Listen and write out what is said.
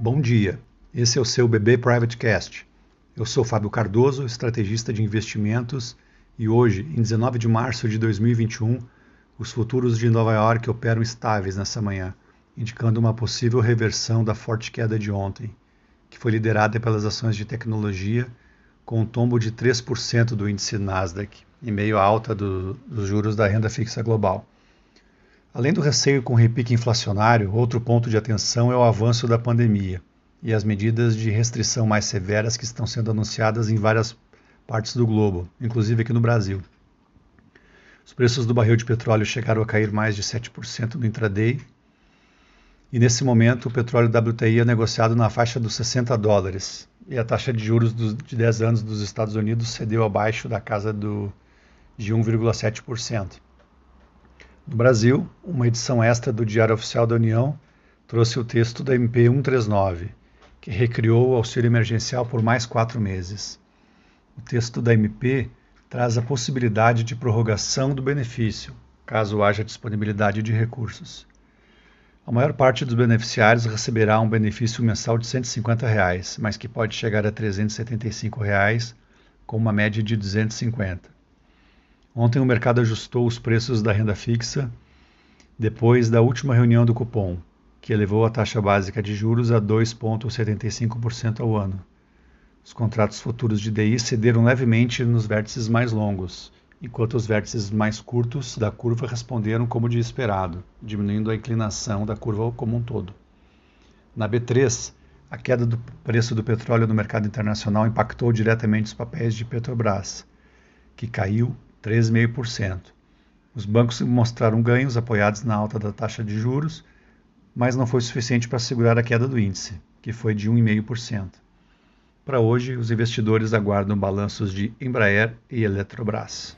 Bom dia, esse é o seu BB Private Cast. Eu sou Fábio Cardoso, estrategista de investimentos, e hoje, em 19 de março de 2021, os futuros de Nova York operam estáveis nessa manhã, indicando uma possível reversão da forte queda de ontem, que foi liderada pelas ações de tecnologia, com um tombo de 3% do índice Nasdaq, em meio à alta do, dos juros da renda fixa global. Além do receio com repique inflacionário, outro ponto de atenção é o avanço da pandemia e as medidas de restrição mais severas que estão sendo anunciadas em várias partes do globo, inclusive aqui no Brasil. Os preços do barril de petróleo chegaram a cair mais de 7% no intraday. E nesse momento, o petróleo WTI é negociado na faixa dos 60 dólares. E a taxa de juros de 10 anos dos Estados Unidos cedeu abaixo da casa do, de 1,7%. No Brasil, uma edição extra do Diário Oficial da União trouxe o texto da MP 139, que recriou o auxílio emergencial por mais quatro meses. O texto da MP traz a possibilidade de prorrogação do benefício, caso haja disponibilidade de recursos. A maior parte dos beneficiários receberá um benefício mensal de 150 reais, mas que pode chegar a 375 reais, com uma média de R$ 250. Ontem o mercado ajustou os preços da renda fixa depois da última reunião do cupom, que elevou a taxa básica de juros a 2,75% ao ano. Os contratos futuros de DI cederam levemente nos vértices mais longos, enquanto os vértices mais curtos da curva responderam como de esperado, diminuindo a inclinação da curva como um todo. Na B3, a queda do preço do petróleo no mercado internacional impactou diretamente os papéis de Petrobras, que caiu 3,5%. Os bancos mostraram ganhos apoiados na alta da taxa de juros, mas não foi suficiente para segurar a queda do índice, que foi de 1,5%. Para hoje, os investidores aguardam balanços de Embraer e Eletrobras.